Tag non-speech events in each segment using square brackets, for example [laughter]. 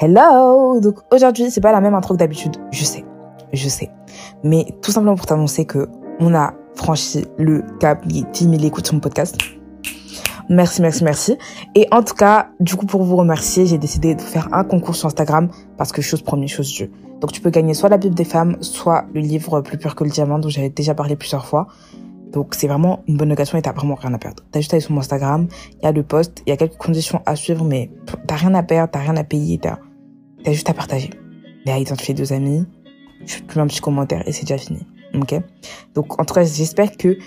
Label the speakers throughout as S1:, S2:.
S1: Hello Donc aujourd'hui, c'est pas la même intro que d'habitude, je sais, je sais. Mais tout simplement pour t'annoncer que on a franchi le cap des 10 000 écoutes sur mon podcast. Merci, merci, merci. Et en tout cas, du coup, pour vous remercier, j'ai décidé de faire un concours sur Instagram parce que chose première, chose Dieu. Donc tu peux gagner soit la Bible des femmes, soit le livre Plus pur que le diamant dont j'avais déjà parlé plusieurs fois. Donc c'est vraiment une bonne occasion et t'as vraiment rien à perdre. T'as juste à aller sur mon Instagram, il y a le post, il y a quelques conditions à suivre, mais t'as rien à perdre, t'as rien à payer, t'as T'as juste à partager. Et à identifier deux amis. Tu mets un petit commentaire et c'est déjà fini. Ok Donc, en tout cas, j'espère que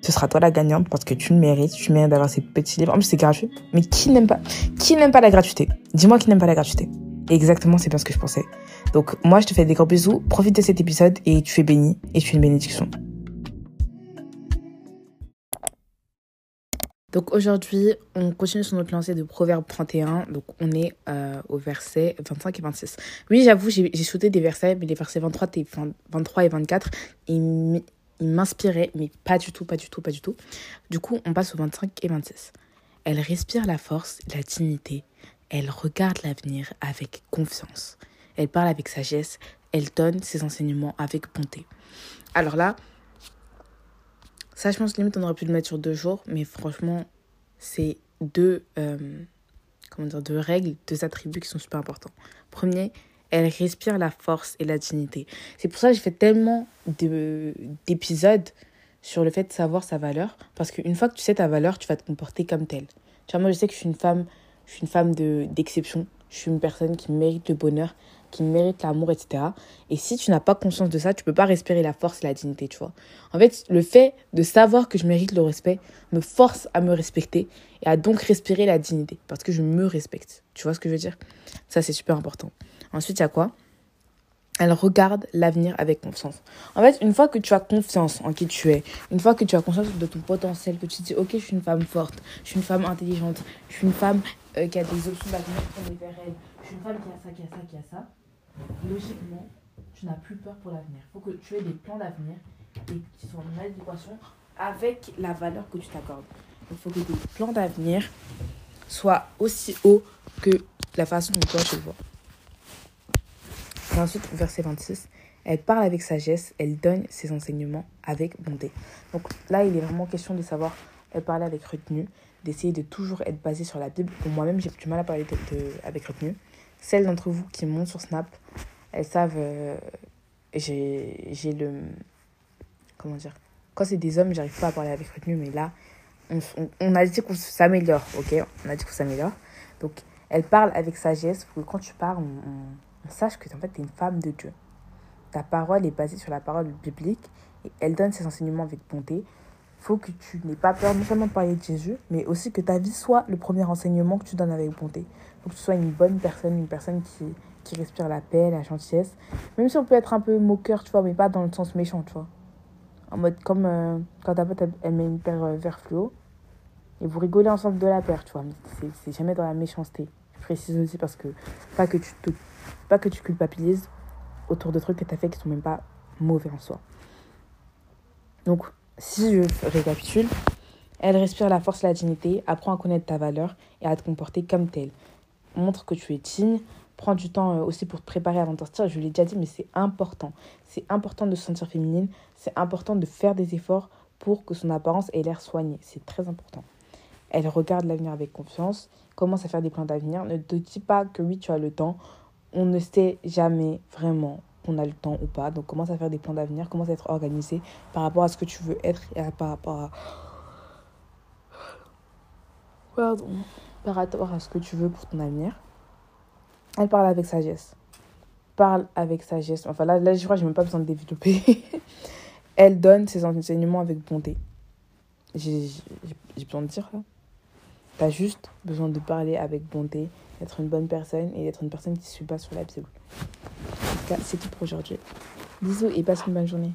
S1: ce sera toi la gagnante parce que tu le mérites. Tu mérites d'avoir ces petits livres. En plus, c'est gratuit. Mais qui n'aime pas Qui n'aime pas la gratuité? Dis-moi qui n'aime pas la gratuité. exactement, c'est pas ce que je pensais. Donc, moi, je te fais des gros bisous. Profite de cet épisode et tu es béni et tu es une bénédiction. Donc aujourd'hui, on continue sur notre lancée de Proverbe 31. Donc on est euh, au verset 25 et 26. Oui, j'avoue, j'ai sauté des versets, mais les versets 23 et, 23 et 24, ils m'inspiraient, mais pas du tout, pas du tout, pas du tout. Du coup, on passe au 25 et 26. Elle respire la force, la dignité. Elle regarde l'avenir avec confiance. Elle parle avec sagesse. Elle donne ses enseignements avec bonté. Alors là, ça, je pense limite on aurait pu le mettre sur deux jours, mais franchement, c'est deux, euh, deux règles, deux attributs qui sont super importants. Premier, elle respire la force et la dignité. C'est pour ça que j'ai fait tellement d'épisodes sur le fait de savoir sa valeur, parce qu'une fois que tu sais ta valeur, tu vas te comporter comme telle. Tu vois, moi, je sais que je suis une femme, je suis une femme d'exception. je suis une personne qui mérite le bonheur, qui mérite l'amour, etc. Et si tu n'as pas conscience de ça, tu peux pas respirer la force et la dignité, tu vois. En fait, le fait de savoir que je mérite le respect me force à me respecter et à donc respirer la dignité parce que je me respecte. Tu vois ce que je veux dire? Ça, c'est super important. Ensuite, il y a quoi? Elle regarde l'avenir avec confiance. En fait, une fois que tu as confiance en qui tu es, une fois que tu as conscience de ton potentiel, que tu te dis, ok, je suis une femme forte, je suis une femme intelligente, je suis une femme euh, qui a des options d'avenir je suis une femme qui a ça, qui a ça, qui a ça, logiquement, tu n'as plus peur pour l'avenir. Il faut que tu aies des plans d'avenir et qui soient en adéquation avec la valeur que tu t'accordes. Il faut que tes plans d'avenir soient aussi hauts que la façon dont toi tu le vois. Ensuite, verset 26, elle parle avec sagesse, elle donne ses enseignements avec bonté. Donc là, il est vraiment question de savoir, elle parle avec retenue, d'essayer de toujours être basée sur la Bible. Pour moi-même, j'ai du mal à parler avec retenue. Celles d'entre vous qui montent sur Snap, elles savent, euh, j'ai le... Comment dire Quand c'est des hommes, j'arrive pas à parler avec retenue, mais là, on, on, a dit qu'on s'améliore, ok? On a dit qu'on s'améliore. Donc, elle parle avec sagesse pour que quand tu parles, on, sache que en fait, tu es une femme de Dieu. Ta parole est basée sur la parole biblique et elle donne ses enseignements avec bonté faut que tu n'aies pas peur non seulement de parler de Jésus, mais aussi que ta vie soit le premier enseignement que tu donnes avec bonté. Faut que tu sois une bonne personne, une personne qui, qui respire la paix, la gentillesse. Même si on peut être un peu moqueur, tu vois, mais pas dans le sens méchant, tu vois. En mode comme euh, quand ta pote elle, met une paire euh, vert fluo et vous rigolez ensemble de la paire, tu vois. Mais c'est jamais dans la méchanceté. Je précise aussi parce que pas que tu te, pas que tu culpabilises autour de trucs que tu as fait qui sont même pas mauvais en soi. Donc si je récapitule, elle respire la force et la dignité, apprend à connaître ta valeur et à te comporter comme telle. Montre que tu es digne, prends du temps euh, aussi pour te préparer avant de sortir. Je l'ai déjà dit, mais c'est important. C'est important de se sentir féminine, c'est important de faire des efforts pour que son apparence ait l'air soignée. C'est très important. Elle regarde l'avenir avec confiance, commence à faire des plans d'avenir. Ne te dis pas que oui, tu as le temps. On ne sait jamais vraiment qu'on a le temps ou pas. Donc commence à faire des plans d'avenir, commence à être organisé par rapport à ce que tu veux être et par rapport à... Pardon. Par rapport à ce que tu veux pour ton avenir. Elle parle avec sagesse. Parle avec sagesse. Enfin là, là je crois que j'ai même pas besoin de développer. [laughs] Elle donne ses enseignements avec bonté. J'ai besoin de dire ça. T'as juste besoin de parler avec bonté, d'être une bonne personne et d'être une personne qui ne suit pas sur la Bible c'est tout pour aujourd'hui. Bisous et passe une bonne journée.